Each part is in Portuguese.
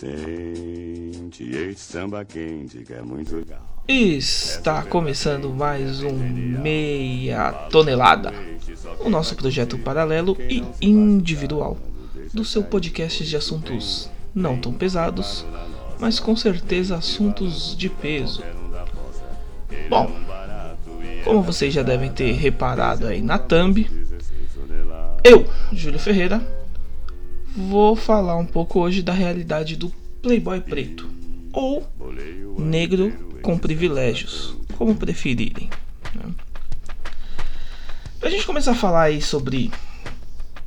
Sente esse samba quente que é muito legal. Está começando mais um Meia Tonelada, o nosso projeto paralelo e individual do seu podcast de assuntos não tão pesados, mas com certeza assuntos de peso. Bom, como vocês já devem ter reparado aí na thumb, eu, Júlio Ferreira, vou falar um pouco hoje da realidade do playboy preto ou negro com privilégios, como preferirem. Né? Pra gente começar a falar aí sobre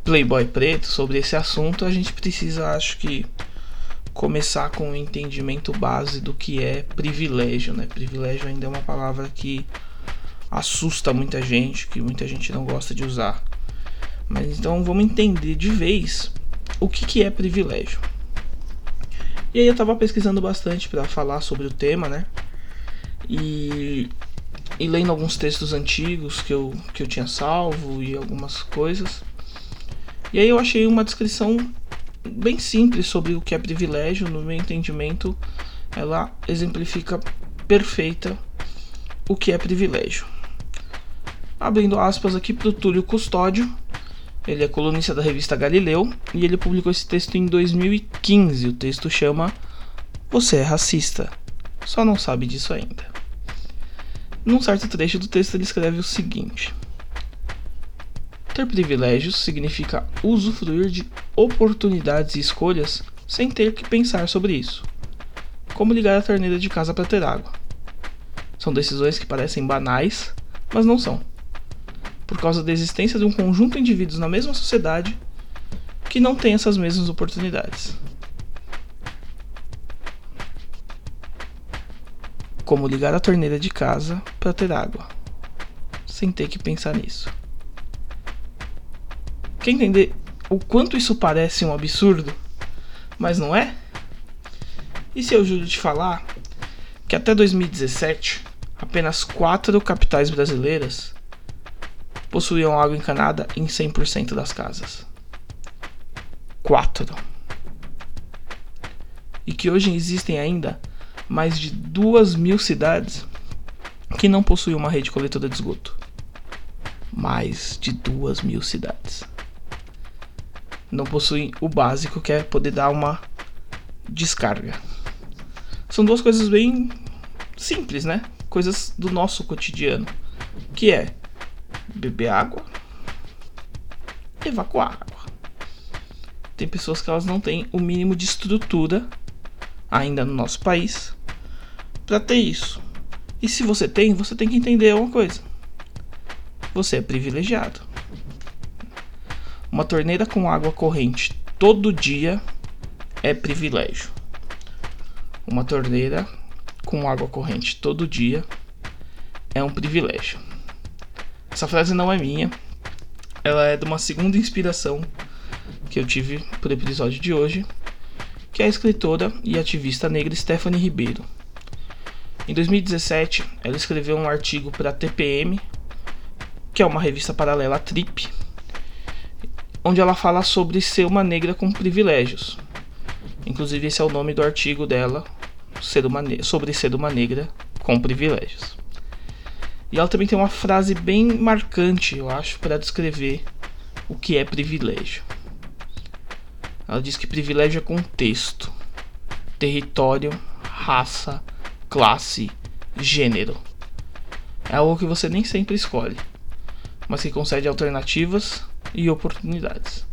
playboy preto, sobre esse assunto, a gente precisa, acho que, começar com um entendimento base do que é privilégio, né? Privilégio ainda é uma palavra que assusta muita gente, que muita gente não gosta de usar. Mas então vamos entender de vez o que, que é privilégio. E aí eu tava pesquisando bastante para falar sobre o tema, né? E, e lendo alguns textos antigos que eu, que eu tinha salvo e algumas coisas. E aí eu achei uma descrição bem simples sobre o que é privilégio, no meu entendimento, ela exemplifica perfeita o que é privilégio. Abrindo aspas aqui para o Túlio Custódio, ele é colunista da revista Galileu e ele publicou esse texto em 2015. O texto chama Você é racista, só não sabe disso ainda. Num certo trecho do texto ele escreve o seguinte: ter privilégios significa usufruir de oportunidades e escolhas sem ter que pensar sobre isso. Como ligar a torneira de casa para ter água. São decisões que parecem banais, mas não são. Por causa da existência de um conjunto de indivíduos na mesma sociedade que não tem essas mesmas oportunidades. Como ligar a torneira de casa para ter água, sem ter que pensar nisso. Quer entender o quanto isso parece um absurdo, mas não é? E se eu juro te falar que até 2017 apenas quatro capitais brasileiras possuíam água encanada em 100% das casas? Quatro. E que hoje existem ainda mais de duas mil cidades que não possuem uma rede coletora de esgoto. Mais de duas mil cidades não possuem o básico que é poder dar uma descarga. São duas coisas bem simples, né? Coisas do nosso cotidiano, que é beber água, evacuar água. Tem pessoas que elas não têm o mínimo de estrutura ainda no nosso país para ter isso. E se você tem, você tem que entender uma coisa. Você é privilegiado. Uma torneira com água corrente todo dia é privilégio. Uma torneira com água corrente todo dia é um privilégio. Essa frase não é minha, ela é de uma segunda inspiração que eu tive para o episódio de hoje, que é a escritora e ativista negra Stephanie Ribeiro. Em 2017, ela escreveu um artigo para a TPM, que é uma revista paralela à Trip, onde ela fala sobre ser uma negra com privilégios. Inclusive, esse é o nome do artigo dela ser uma sobre ser uma negra com privilégios. E ela também tem uma frase bem marcante, eu acho, para descrever o que é privilégio. Ela diz que privilégio é contexto, território, raça, classe, gênero. É algo que você nem sempre escolhe, mas que concede alternativas e oportunidades.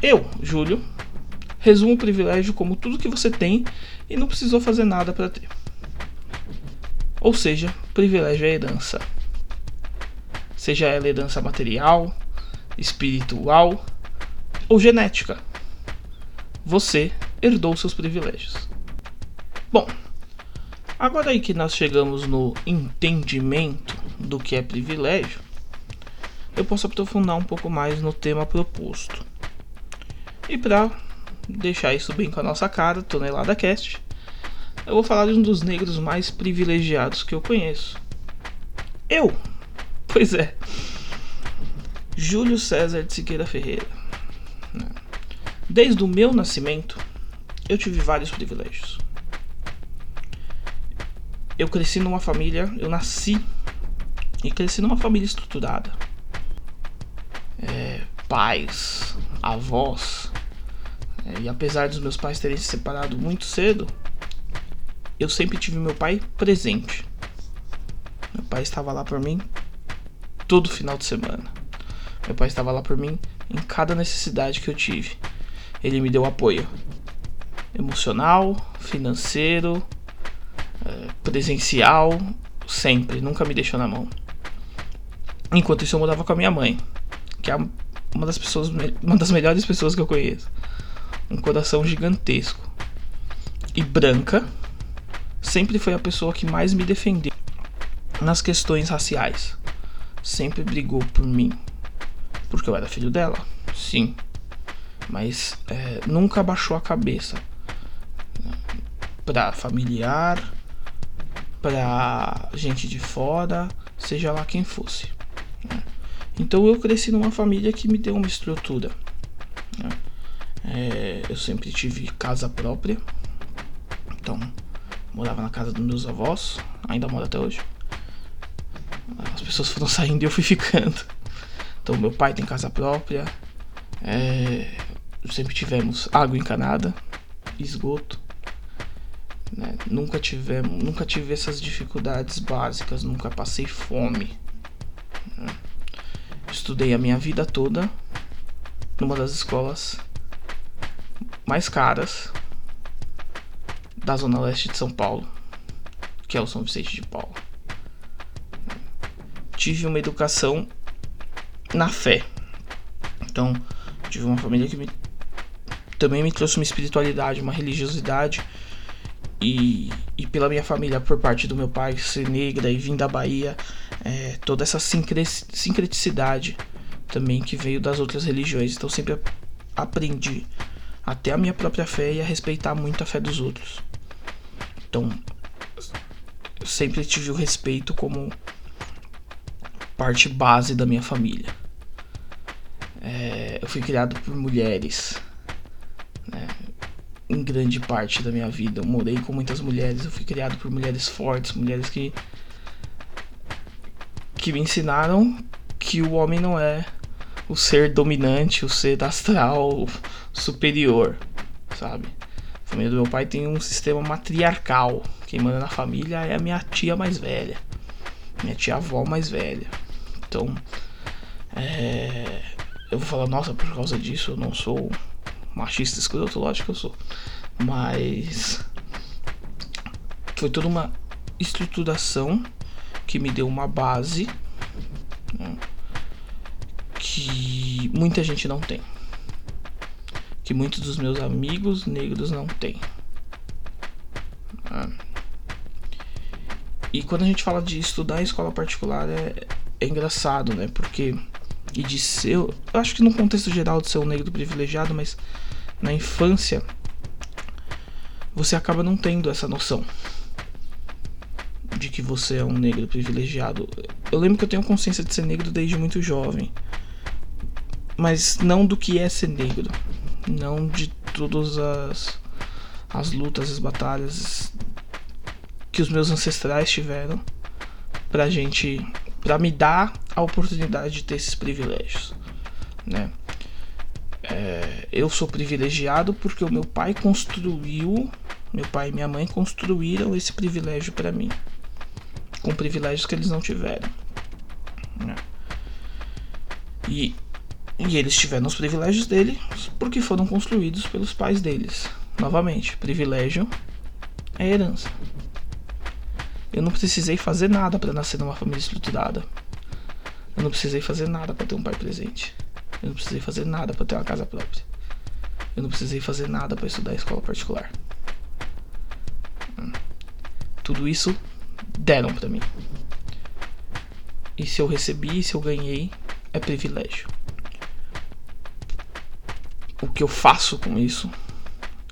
Eu, Júlio, resumo o privilégio como tudo que você tem e não precisou fazer nada para ter. Ou seja, privilégio é herança. Seja ela herança material, espiritual ou genética. Você herdou seus privilégios. Bom, agora aí que nós chegamos no entendimento do que é privilégio, eu posso aprofundar um pouco mais no tema proposto. E para deixar isso bem com a nossa cara, Tonelada Cast, eu vou falar de um dos negros mais privilegiados que eu conheço. Eu! Pois é. Júlio César de Siqueira Ferreira. Desde o meu nascimento, eu tive vários privilégios. Eu cresci numa família, eu nasci e cresci numa família estruturada. É, pais, avós. É, e apesar dos meus pais terem se separado muito cedo, eu sempre tive meu pai presente. Meu pai estava lá por mim todo final de semana. Meu pai estava lá por mim em cada necessidade que eu tive. Ele me deu apoio emocional, financeiro, é, presencial, sempre, nunca me deixou na mão. Enquanto isso eu morava com a minha mãe, que é uma das pessoas, uma das melhores pessoas que eu conheço. Um coração gigantesco. E branca, sempre foi a pessoa que mais me defendeu nas questões raciais. Sempre brigou por mim. Porque eu era filho dela, sim. Mas é, nunca baixou a cabeça para familiar, para gente de fora, seja lá quem fosse. Né? Então eu cresci numa família que me deu uma estrutura. Né? É, eu sempre tive casa própria, então morava na casa dos meus avós, ainda moro até hoje. As pessoas foram saindo e eu fui ficando. Então meu pai tem casa própria, é, sempre tivemos água encanada, esgoto. Né? Nunca tivemos, nunca tive essas dificuldades básicas, nunca passei fome. Né? Estudei a minha vida toda numa das escolas mais caras da zona leste de São Paulo, que é o São Vicente de Paulo. Tive uma educação na fé. Então, tive uma família que me, também me trouxe uma espiritualidade, uma religiosidade e, e pela minha família, por parte do meu pai ser negra e vir da Bahia, é, toda essa sincreticidade também que veio das outras religiões. Então sempre aprendi até a minha própria fé e a respeitar muito a fé dos outros. Então sempre tive o respeito como parte base da minha família. É, eu fui criado por mulheres em grande parte da minha vida. Eu morei com muitas mulheres, eu fui criado por mulheres fortes, mulheres que que me ensinaram que o homem não é o ser dominante, o ser astral superior, sabe? Família do meu pai tem um sistema matriarcal. Quem manda na família é a minha tia mais velha, minha tia avó mais velha. Então, é, eu vou falar, nossa, por causa disso eu não sou machista escroto, lógico que eu sou. Mas foi toda uma estruturação que me deu uma base né, que muita gente não tem. Que muitos dos meus amigos negros não têm. Né. E quando a gente fala de estudar em escola particular é, é engraçado, né? Porque. E de ser. Eu acho que no contexto geral de ser um negro privilegiado, mas na infância, você acaba não tendo essa noção de que você é um negro privilegiado. Eu lembro que eu tenho consciência de ser negro desde muito jovem, mas não do que é ser negro, não de todas as as lutas, as batalhas que os meus ancestrais tiveram pra gente, pra me dar a oportunidade de ter esses privilégios, né? É, eu sou privilegiado porque o meu pai construiu, meu pai e minha mãe construíram esse privilégio para mim, com privilégios que eles não tiveram. Né? E, e eles tiveram os privilégios dele porque foram construídos pelos pais deles. Novamente, privilégio é herança. Eu não precisei fazer nada para nascer numa família estruturada. Eu não precisei fazer nada para ter um pai presente. Eu não precisei fazer nada para ter uma casa própria. Eu não precisei fazer nada para estudar em escola particular. Tudo isso deram para mim. E se eu recebi, se eu ganhei, é privilégio. O que eu faço com isso,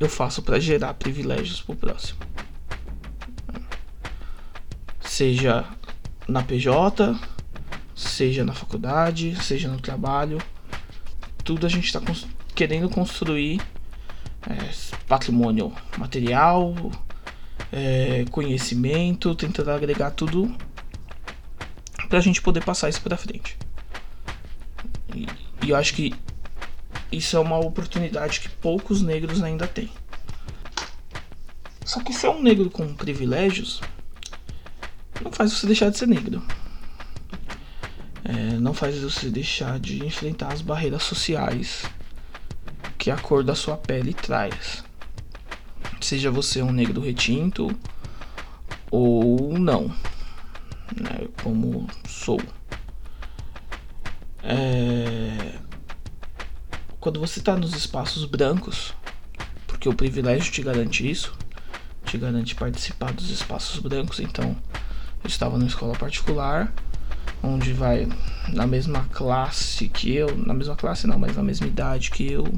eu faço para gerar privilégios pro próximo. Seja na PJ, seja na faculdade, seja no trabalho, tudo a gente está cons querendo construir é, patrimônio material, é, conhecimento, tentando agregar tudo para a gente poder passar isso para frente. E, e eu acho que isso é uma oportunidade que poucos negros ainda têm. Só que ser um negro com privilégios não faz você deixar de ser negro. É, não faz você deixar de enfrentar as barreiras sociais que a cor da sua pele traz. Seja você um negro retinto ou não, né, como sou. É... Quando você está nos espaços brancos, porque o privilégio te garante isso, te garante participar dos espaços brancos, então eu estava numa escola particular, onde vai na mesma classe que eu, na mesma classe não, mas na mesma idade que eu,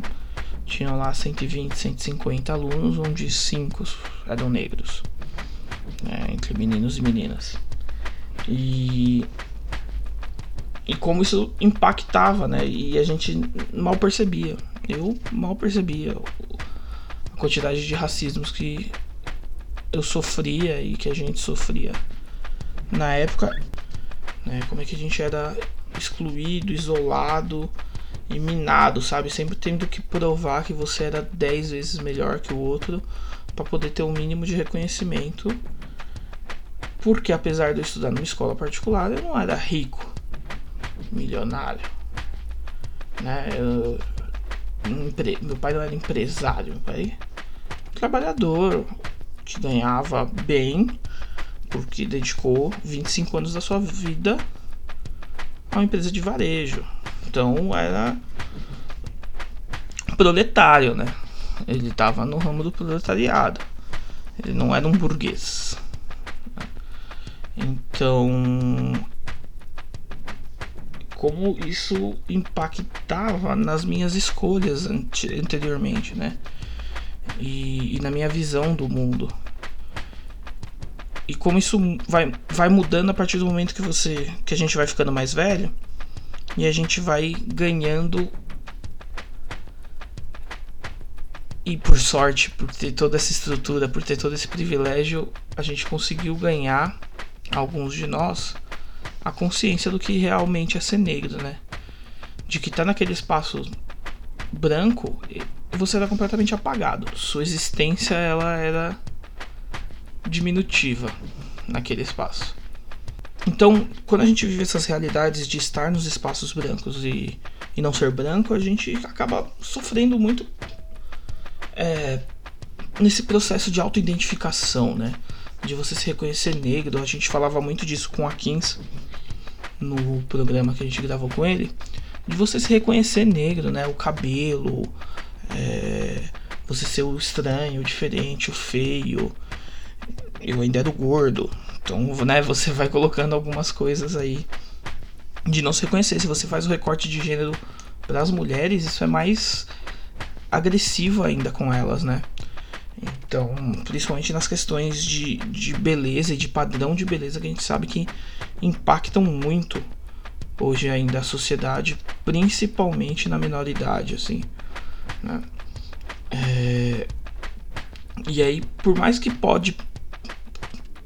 tinha lá 120, 150 alunos, onde 5 eram negros, né, entre meninos e meninas. E, e como isso impactava, né? E a gente mal percebia. Eu mal percebia a quantidade de racismos que eu sofria e que a gente sofria. Na época, né, como é que a gente era excluído, isolado e minado, sabe? Sempre tendo que provar que você era 10 vezes melhor que o outro para poder ter o um mínimo de reconhecimento. Porque apesar de eu estudar numa escola particular, eu não era rico, milionário, né? Eu, meu pai não era empresário, meu pai trabalhador que ganhava bem porque dedicou 25 anos da sua vida a uma empresa de varejo. Então era proletário, né? Ele estava no ramo do proletariado. Ele não era um burguês. Então, como isso impactava nas minhas escolhas anteriormente, né? E, e, na minha visão do mundo. E como isso vai, vai mudando a partir do momento que você que a gente vai ficando mais velho e a gente vai ganhando e por sorte, por ter toda essa estrutura, por ter todo esse privilégio, a gente conseguiu ganhar alguns de nós a consciência do que realmente é ser negro, né? De que tá naquele espaço branco você era completamente apagado. Sua existência ela era diminutiva naquele espaço. Então, quando a gente vive essas realidades de estar nos espaços brancos e, e não ser branco, a gente acaba sofrendo muito é, nesse processo de autoidentificação, né? De você se reconhecer negro. A gente falava muito disso com a Kins no programa que a gente gravou com ele. De você se reconhecer negro, né? O cabelo, é, você ser o estranho, o diferente, o feio. Eu ainda era gordo, então, né, você vai colocando algumas coisas aí de não se reconhecer. Se você faz o recorte de gênero para as mulheres, isso é mais agressivo ainda com elas, né? Então, principalmente nas questões de, de beleza e de padrão de beleza que a gente sabe que impactam muito hoje ainda a sociedade, principalmente na menoridade, assim. Né? É... E aí, por mais que pode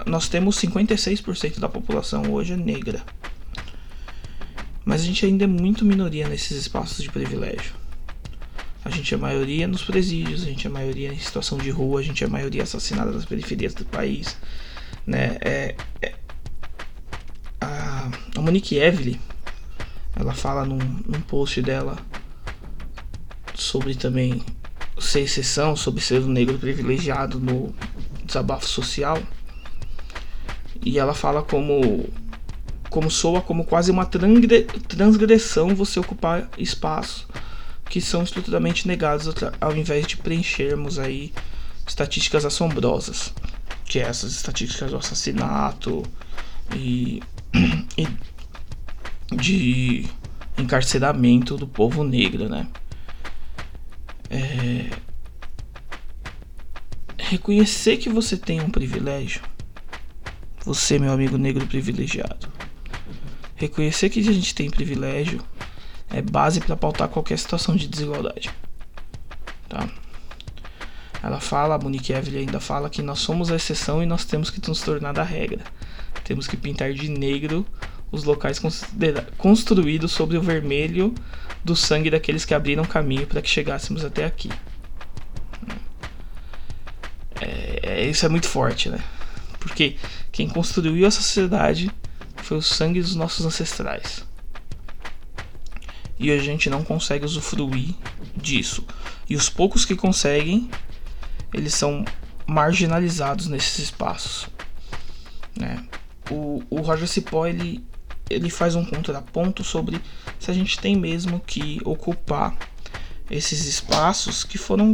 nós temos 56% da população hoje é negra. Mas a gente ainda é muito minoria nesses espaços de privilégio. A gente é maioria nos presídios, a gente é maioria em situação de rua, a gente é maioria assassinada nas periferias do país. Né? É, é, a, a Monique Evely, ela fala num, num post dela sobre também ser exceção, sobre ser um negro privilegiado no desabafo social e ela fala como como soa como quase uma transgressão você ocupar espaços que são estruturalmente negados ao invés de preenchermos aí estatísticas assombrosas, que é essas estatísticas do assassinato e, e de encarceramento do povo negro, né? É, reconhecer que você tem um privilégio você, meu amigo negro privilegiado. Reconhecer que a gente tem privilégio é base para pautar qualquer situação de desigualdade. Tá? Ela fala, a Evelyn ainda fala que nós somos a exceção e nós temos que nos tornar a regra. Temos que pintar de negro os locais construídos sobre o vermelho do sangue daqueles que abriram caminho para que chegássemos até aqui. É, é, isso é muito forte, né? Porque quem construiu essa sociedade foi o sangue dos nossos ancestrais. E a gente não consegue usufruir disso. E os poucos que conseguem, eles são marginalizados nesses espaços. Né? O, o Roger Cipó ele, ele faz um contraponto sobre se a gente tem mesmo que ocupar esses espaços que foram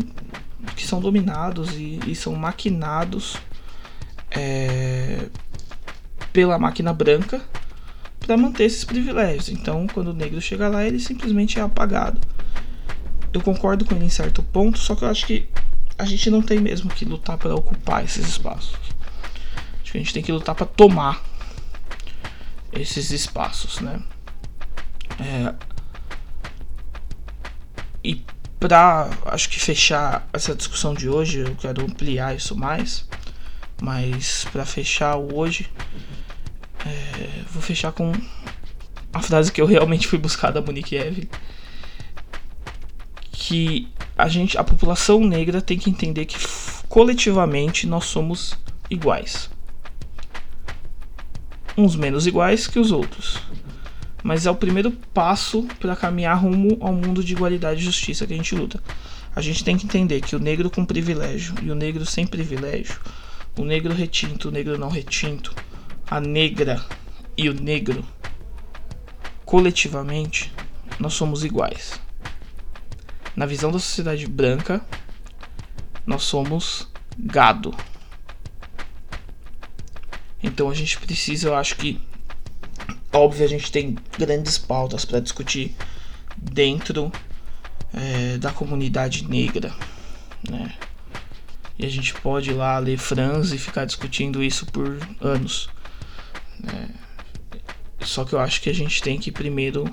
que são dominados e, e são maquinados é, pela máquina branca para manter esses privilégios. Então, quando o negro chega lá, ele simplesmente é apagado. Eu concordo com ele em certo ponto, só que eu acho que a gente não tem mesmo que lutar para ocupar esses espaços. Acho que a gente tem que lutar para tomar esses espaços, né? É, e para acho que fechar essa discussão de hoje, eu quero ampliar isso mais, mas para fechar hoje, é, vou fechar com a frase que eu realmente fui buscar da Monique Evelyn, que a gente, a população negra tem que entender que coletivamente nós somos iguais. Uns menos iguais que os outros mas é o primeiro passo para caminhar rumo ao mundo de igualdade e justiça que a gente luta. A gente tem que entender que o negro com privilégio e o negro sem privilégio, o negro retinto, o negro não retinto, a negra e o negro, coletivamente, nós somos iguais. Na visão da sociedade branca, nós somos gado. Então a gente precisa, eu acho que Óbvio, a gente tem grandes pautas para discutir dentro é, da comunidade negra, né? E a gente pode ir lá ler Franz e ficar discutindo isso por anos. Só que eu acho que a gente tem que primeiro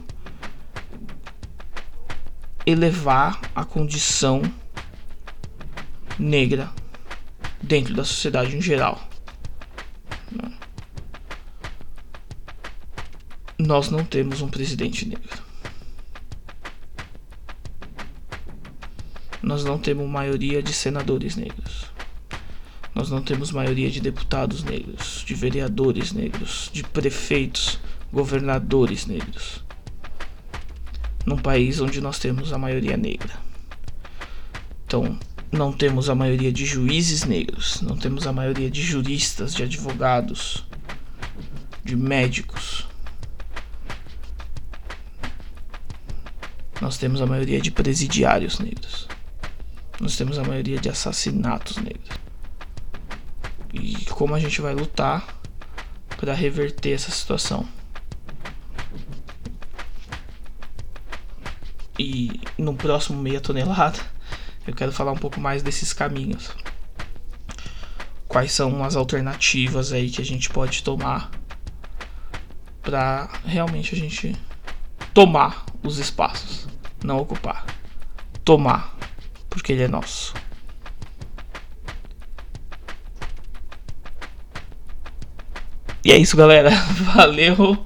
elevar a condição negra dentro da sociedade em geral. nós não temos um presidente negro. Nós não temos maioria de senadores negros. Nós não temos maioria de deputados negros, de vereadores negros, de prefeitos, governadores negros. Num país onde nós temos a maioria negra. Então, não temos a maioria de juízes negros, não temos a maioria de juristas, de advogados, de médicos. nós temos a maioria de presidiários negros. Nós temos a maioria de assassinatos negros. E como a gente vai lutar para reverter essa situação? E no próximo meia tonelada eu quero falar um pouco mais desses caminhos. Quais são as alternativas aí que a gente pode tomar para realmente a gente tomar os espaços não ocupar. Tomar, porque ele é nosso. E é isso, galera. Valeu.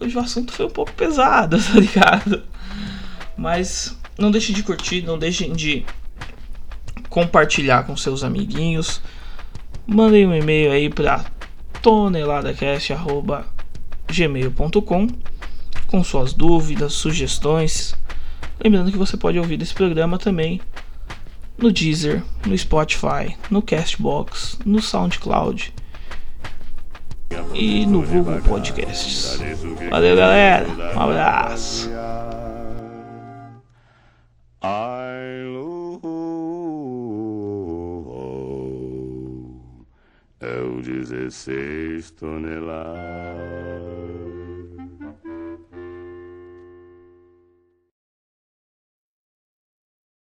Hoje o assunto foi um pouco pesado, tá ligado? Mas não deixem de curtir, não deixem de compartilhar com seus amiguinhos. Mandem um e-mail aí para toneladacast.gmail.com com suas dúvidas, sugestões. Lembrando que você pode ouvir esse programa também no Deezer, no Spotify, no Castbox, no SoundCloud e no Google Podcasts. Valeu, galera. Um abraço. 16 toneladas.